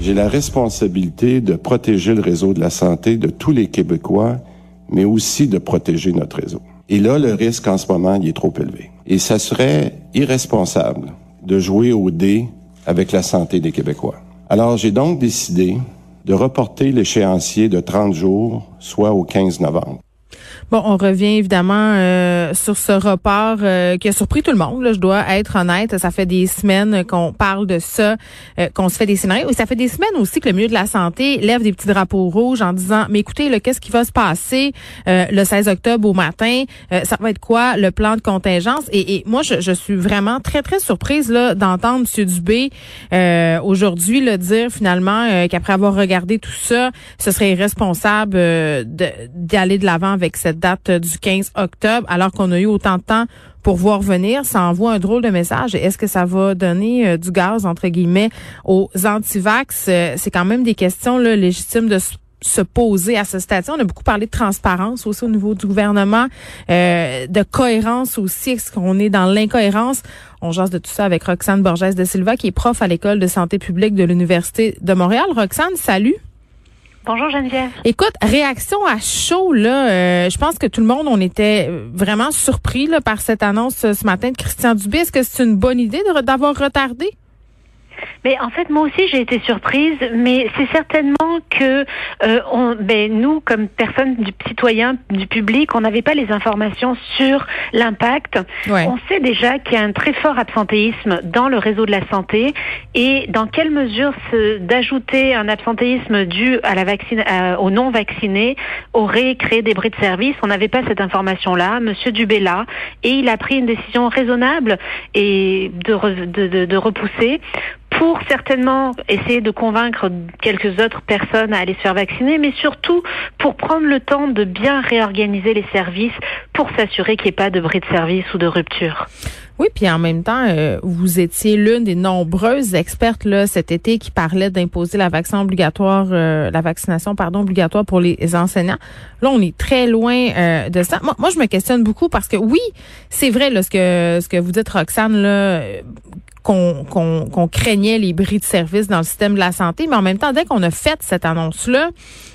J'ai la responsabilité de protéger le réseau de la santé de tous les Québécois, mais aussi de protéger notre réseau. Et là, le risque en ce moment, il est trop élevé. Et ça serait irresponsable de jouer au dé avec la santé des Québécois. Alors, j'ai donc décidé de reporter l'échéancier de 30 jours, soit au 15 novembre. Bon, on revient évidemment euh, sur ce report euh, qui a surpris tout le monde. Là, je dois être honnête. Ça fait des semaines qu'on parle de ça, euh, qu'on se fait des scénarios. Et ça fait des semaines aussi que le milieu de la santé lève des petits drapeaux rouges en disant, mais écoutez, qu'est-ce qui va se passer le 16 octobre au matin? ça va être quoi le plan de contingence? Et, et moi, je, je, suis vraiment très, très surprise là d'entendre M. Dubé aujourd'hui le dire finalement qu'après avoir regardé tout ça, ce serait irresponsable d'aller de l'avant avec cette date du 15 octobre, alors qu'on a eu autant de temps pour voir venir, ça envoie un drôle de message. Est-ce que ça va donner euh, du gaz, entre guillemets, aux antivax? Euh, c'est quand même des questions là, légitimes de se poser à ce stade. On a beaucoup parlé de transparence aussi au niveau du gouvernement, euh, de cohérence aussi. Est-ce qu'on est dans l'incohérence? On jase de tout ça avec Roxane Borges de Silva, qui est prof à l'École de santé publique de l'Université de Montréal. Roxane, salut. Bonjour Geneviève. Écoute, réaction à chaud là, euh, je pense que tout le monde on était vraiment surpris là, par cette annonce euh, ce matin de Christian Dubé. Est-ce que c'est une bonne idée d'avoir retardé? Mais en fait, moi aussi, j'ai été surprise, mais c'est certainement que euh, on, ben, nous, comme personnes du citoyen, du public, on n'avait pas les informations sur l'impact. On sait déjà qu'il y a un très fort absentéisme dans le réseau de la santé et dans quelle mesure d'ajouter un absentéisme dû à la vaccine, aux non vaccinés aurait créé des bris de service. On n'avait pas cette information-là. Monsieur Dubella et il a pris une décision raisonnable et de, de, de, de repousser pour certainement essayer de convaincre quelques autres personnes à aller se faire vacciner, mais surtout pour prendre le temps de bien réorganiser les services pour s'assurer qu'il n'y ait pas de bris de service ou de rupture. Oui, puis en même temps, euh, vous étiez l'une des nombreuses expertes là cet été qui parlait d'imposer la vaccination obligatoire, euh, la vaccination pardon obligatoire pour les enseignants. Là, on est très loin euh, de ça. Moi, moi, je me questionne beaucoup parce que oui, c'est vrai là ce que ce que vous dites, Roxane là qu'on craignait les bris de service dans le système de la santé, mais en même temps, dès qu'on a fait cette annonce-là,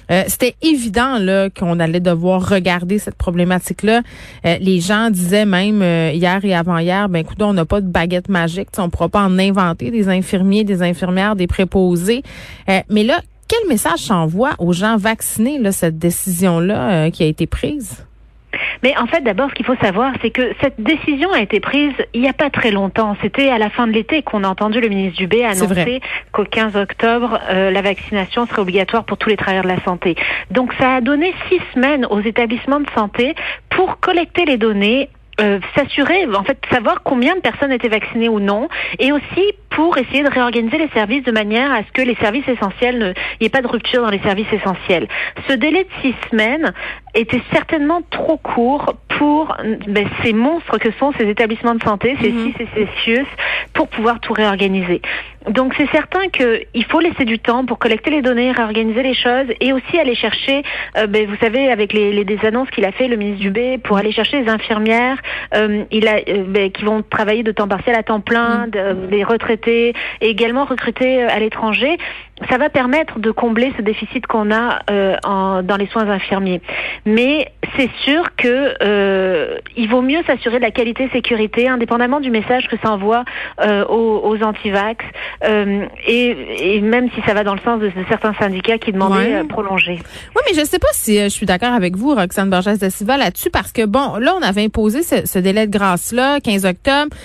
euh, c'était évident là qu'on allait devoir regarder cette problématique-là. Euh, les gens disaient même euh, hier et avant-hier, ben écoute, on n'a pas de baguette magique, on ne pourra pas en inventer des infirmiers, des infirmières, des préposés. mais là, quel message s'envoie aux gens vaccinés cette décision-là qui a été prise? Mais en fait, d'abord, ce qu'il faut savoir, c'est que cette décision a été prise il n'y a pas très longtemps. C'était à la fin de l'été qu'on a entendu le ministre Dubé annoncer qu'au 15 octobre, euh, la vaccination serait obligatoire pour tous les travailleurs de la santé. Donc, ça a donné six semaines aux établissements de santé pour collecter les données, euh, s'assurer, en fait, savoir combien de personnes étaient vaccinées ou non, et aussi pour essayer de réorganiser les services de manière à ce que les services essentiels, il n'y ait pas de rupture dans les services essentiels. Ce délai de six semaines était certainement trop court pour ben, ces monstres que sont ces établissements de santé, ces mm -hmm. et ces pour pouvoir tout réorganiser. Donc c'est certain qu'il faut laisser du temps pour collecter les données, réorganiser les choses et aussi aller chercher, euh, ben, vous savez, avec les, les des annonces qu'il a fait, le ministre Dubé, pour aller chercher les infirmières euh, il a, euh, ben, qui vont travailler de temps partiel à temps plein, de, les retraités et également recruter à l'étranger ça va permettre de combler ce déficit qu'on a euh, en, dans les soins infirmiers. Mais c'est sûr que euh, il vaut mieux s'assurer de la qualité sécurité, indépendamment du message que ça envoie euh, aux, aux antivax, euh, et, et, même si ça va dans le sens de, de certains syndicats qui demandaient ouais. prolonger. Oui, mais je ne sais pas si je suis d'accord avec vous, Roxane Borges de Silva, là-dessus, parce que bon, là, on avait imposé ce, ce délai de grâce-là, 15 octobre.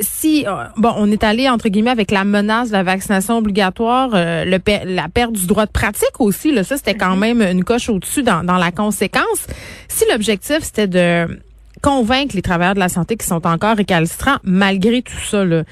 si bon, on est allé entre guillemets avec la menace de la vaccination obligatoire euh, le, la perte du droit de pratique aussi. Là, ça, c'était quand mhm. même une coche au-dessus dans, dans la conséquence. Si l'objectif, c'était de convaincre les travailleurs de la santé qui sont encore récalcitrants malgré tout ça, là,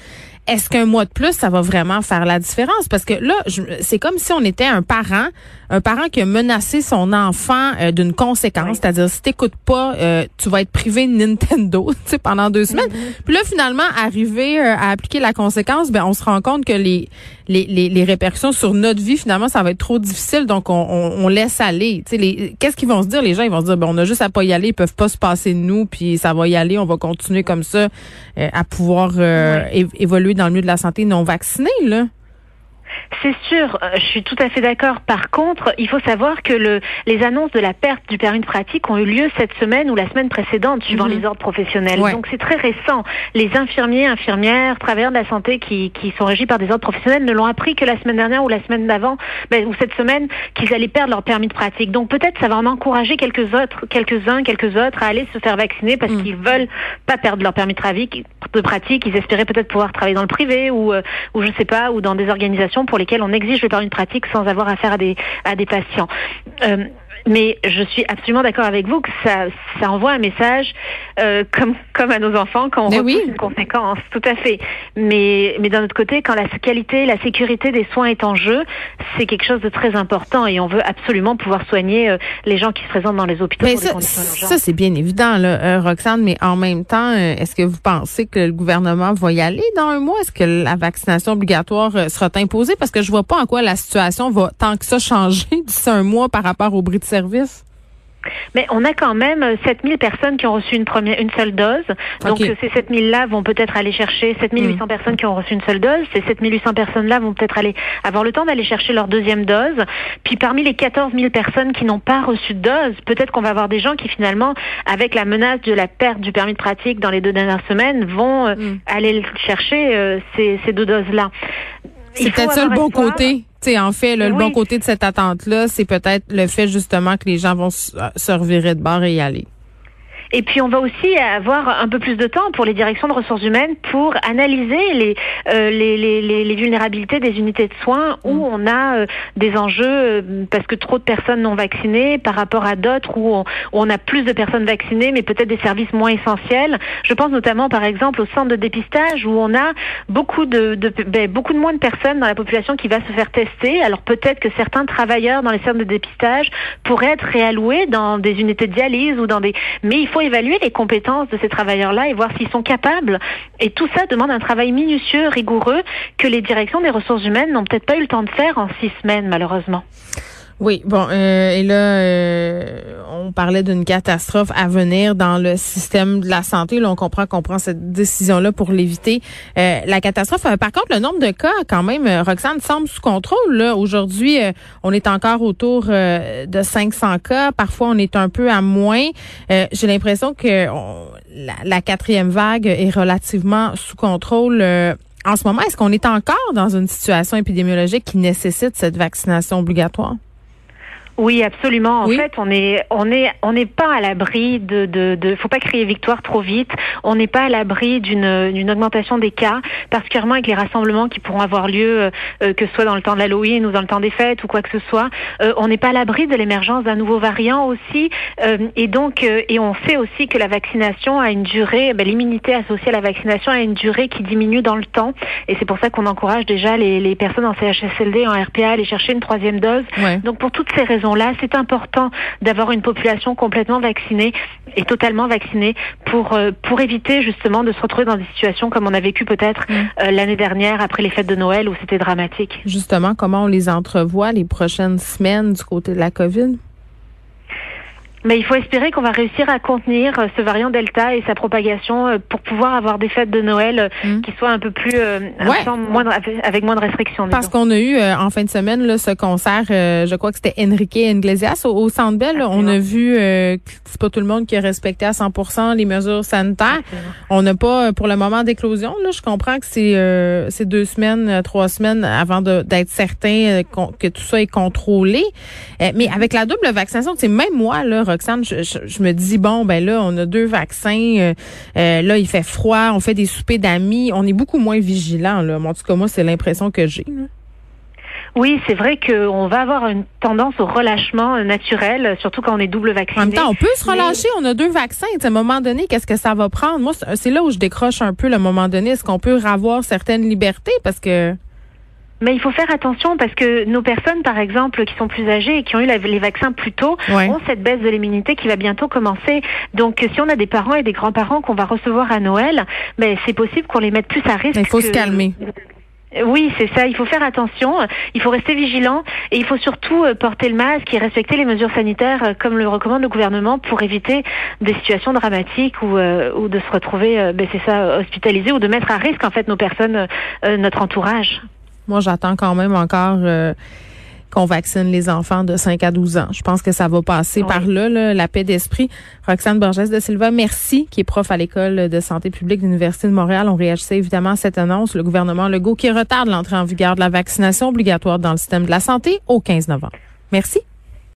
est-ce qu'un mois de plus, ça va vraiment faire la différence? Parce que là, c'est comme si on était un parent, un parent qui a menacé son enfant euh, d'une conséquence, c'est-à-dire si t'écoutes pas, euh, tu vas être privé de Nintendo, tu sais, pendant deux semaines. Mm-hmm. Puis là, finalement, arriver euh, à appliquer la conséquence, ben on se rend compte que les, les, les, les, répercussions sur notre vie, finalement, ça va être trop difficile, donc on, on, on laisse aller. Tu sais, qu'est-ce qu'ils vont se dire? Les gens Ils vont se dire, ben on a juste à pas y aller, ils peuvent pas se passer de nous, puis ça va y aller, on va continuer comme ça à pouvoir évoluer dans le milieu de la santé non vacciné, là. C'est sûr, euh, je suis tout à fait d'accord. Par contre, il faut savoir que le, les annonces de la perte du permis de pratique ont eu lieu cette semaine ou la semaine précédente, suivant mhm. les ordres professionnels. Donc c'est très récent. Les infirmiers, infirmières, travailleurs de la santé qui, qui sont régis par des ordres professionnels ne l'ont appris que la semaine dernière ou la semaine d'avant, ben, ou cette semaine, qu'ils allaient perdre leur permis de pratique. Donc peut-être ça va en encourager quelques autres, quelques-uns, quelques autres à aller se faire vacciner parce mhm. qu'ils veulent pas perdre leur permis de pratique. De pratique, ils espéraient peut-être pouvoir travailler dans le privé ou, euh, ou je sais pas, ou dans des organisations pour lesquelles on exige le permis de pratique sans avoir affaire à des à des patients. Euh, mais je suis absolument d'accord avec vous que ça, ça envoie un message euh, comme comme à nos enfants quand on repousse oui. une conséquence, tout à fait. Mais mais d'un autre côté, quand la qualité, la sécurité des soins est en jeu, c'est quelque chose de très important et on veut absolument pouvoir soigner euh, les gens qui se présentent dans les hôpitaux. Mais ça, ça c'est bien évident, là, euh, Roxane. Mais en même temps, euh, est-ce que vous pensez que le gouvernement va y aller dans un mois? Est-ce que la vaccination obligatoire sera imposée? Parce que je vois pas en quoi la situation va tant que ça changer d'ici un mois par rapport au Brit service? Mais on a quand même 7000 personnes qui ont reçu une première, une seule dose. Donc ces 7000-là vont peut-être aller chercher 7800 mm. personnes qui ont reçu une seule dose. Ces 7800 personnes-là vont peut-être aller avoir le temps d'aller chercher leur deuxième dose. Puis parmi les 14 000 personnes qui n'ont pas reçu de dose, peut-être qu'on va avoir des gens qui finalement, avec la menace de la perte du permis de pratique dans les deux dernières semaines, vont euh, mm. aller chercher euh, ces, ces deux doses-là. C'est peut-être ça le bon côté. T'sais, en fait, le bon côté de cette attente-là, c'est peut-être le fait justement que les gens vont se revirer de bord et y aller. Et puis on va aussi avoir un peu plus de temps pour les directions de ressources humaines pour analyser les, euh, les, les, les, vulnérabilités des unités de soins où mm. on a euh, des enjeux euh, parce que trop de personnes non vaccinées par rapport à d'autres où on, on, a plus de personnes vaccinées mais peut-être des services moins essentiels. Je pense notamment par exemple au centre de dépistage où on a beaucoup de, de ben, beaucoup de moins de personnes dans la population qui va se faire tester. Alors peut-être que certains travailleurs dans les centres de dépistage pourraient être réalloués dans des unités de dialyse ou dans des mais il faut évaluer les compétences de ces travailleurs-là et voir s'ils sont capables. Et tout ça demande un travail minutieux, rigoureux, que les directions des ressources humaines n'ont peut-être pas eu le temps de faire en six semaines, malheureusement. Oui, bon, euh, et là, euh, on parlait d'une catastrophe à venir dans le système de la santé. Là, on comprend qu'on prend cette décision-là pour l'éviter. Euh, la catastrophe, par contre, le nombre de cas, quand même, Roxane, semble sous contrôle. Aujourd'hui, on est encore autour de 500 cas. Parfois, on est un peu à moins. J'ai l'impression que la, la, quatrième vague est relativement sous contrôle. en ce moment, est-ce qu'on est encore dans une situation épidémiologique qui nécessite cette vaccination obligatoire? Oui, absolument. En fait, on est, on est, on n'est pas à l'abri de, de, de, faut pas crier victoire trop vite. On n'est pas à l'abri d'une, d'une augmentation des cas, particulièrement avec les rassemblements qui pourront avoir lieu, euh, que ce soit dans le temps de l'Halloween ou dans le temps des fêtes ou quoi que ce soit. Euh, on n'est pas à l'abri de l'émergence d'un nouveau variant aussi, euh, et donc, et on sait aussi que la vaccination a une durée, ben, l'immunité associée à la vaccination a une durée qui diminue dans le temps, et c'est pour ça qu'on encourage déjà les, les personnes en CHSLD, en RPA à aller chercher une troisième dose. Donc pour toutes ces raisons là c'est important d'avoir une population complètement vaccinée et totalement vaccinée pour euh, pour éviter justement de se retrouver dans des situations comme on a vécu peut-être mm. euh, l'année dernière après les fêtes de Noël où c'était dramatique. Justement, comment on les entrevoit les prochaines semaines du côté de la COVID? Mais il faut espérer qu'on va réussir à contenir euh, ce variant Delta et sa propagation euh, pour pouvoir avoir des fêtes de Noël euh, mmh. qui soient un peu plus avec moins de restrictions. Parce qu'on a eu en fin de semaine là, ce concert, je crois que c'était Enrique Iglesias au, au Centre Bell. On a vu que c'est pas tout le monde qui a respecté à 100% les mesures sanitaires. On n'a pas pour le moment d'éclosion. Là, je comprends que c'est c'est deux semaines, trois semaines avant d'être certain que tout ça est contrôlé. mais avec la double vaccination, c'est même moi là Roxane, je, me dis bon ben là on a deux vaccins, euh, euh, là il fait froid, on fait des soupers d'amis, on est beaucoup moins vigilant là. En tout cas moi c'est l'impression que j'ai. Oui, c'est vrai qu'on va avoir une tendance au relâchement naturel, surtout quand on est double vacciné. En même temps, on peut se relâcher, on a deux vaccins. À un moment donné, qu'est-ce que ça va prendre? Moi, c'est là où je décroche un peu, le moment donné. Est-ce qu'on peut avoir certaines libertés? Parce que... Mais il faut faire attention parce que nos personnes, par exemple, qui sont plus âgées et qui ont eu les vaccins plus tôt, ont cette baisse de l'immunité qui va bientôt commencer. Donc, si on a des parents et des grands-parents qu'on va recevoir à Noël, ben, c'est possible qu'on les mette plus à risque. Il faut se calmer. Oui, c'est ça. Il faut faire attention. Il faut rester vigilant et il faut surtout euh, porter le masque et respecter les mesures sanitaires euh, comme le recommande le gouvernement pour éviter des situations dramatiques ou, euh, ou de se retrouver, ben c'est ça, hospitalisé ou de mettre à risque en fait nos personnes, notre entourage. Moi, j'attends quand même encore euh, qu'on vaccine les enfants de 5 à 12 ans. Je pense que ça va passer par là, la paix d'esprit. Roxane Borges de Silva, merci, qui est prof à l'École de santé publique de l'Université de Montréal. On réagissait évidemment à cette annonce. Le gouvernement Legault qui retarde l'entrée en vigueur de la vaccination obligatoire dans le système de la santé au 15 novembre. Merci.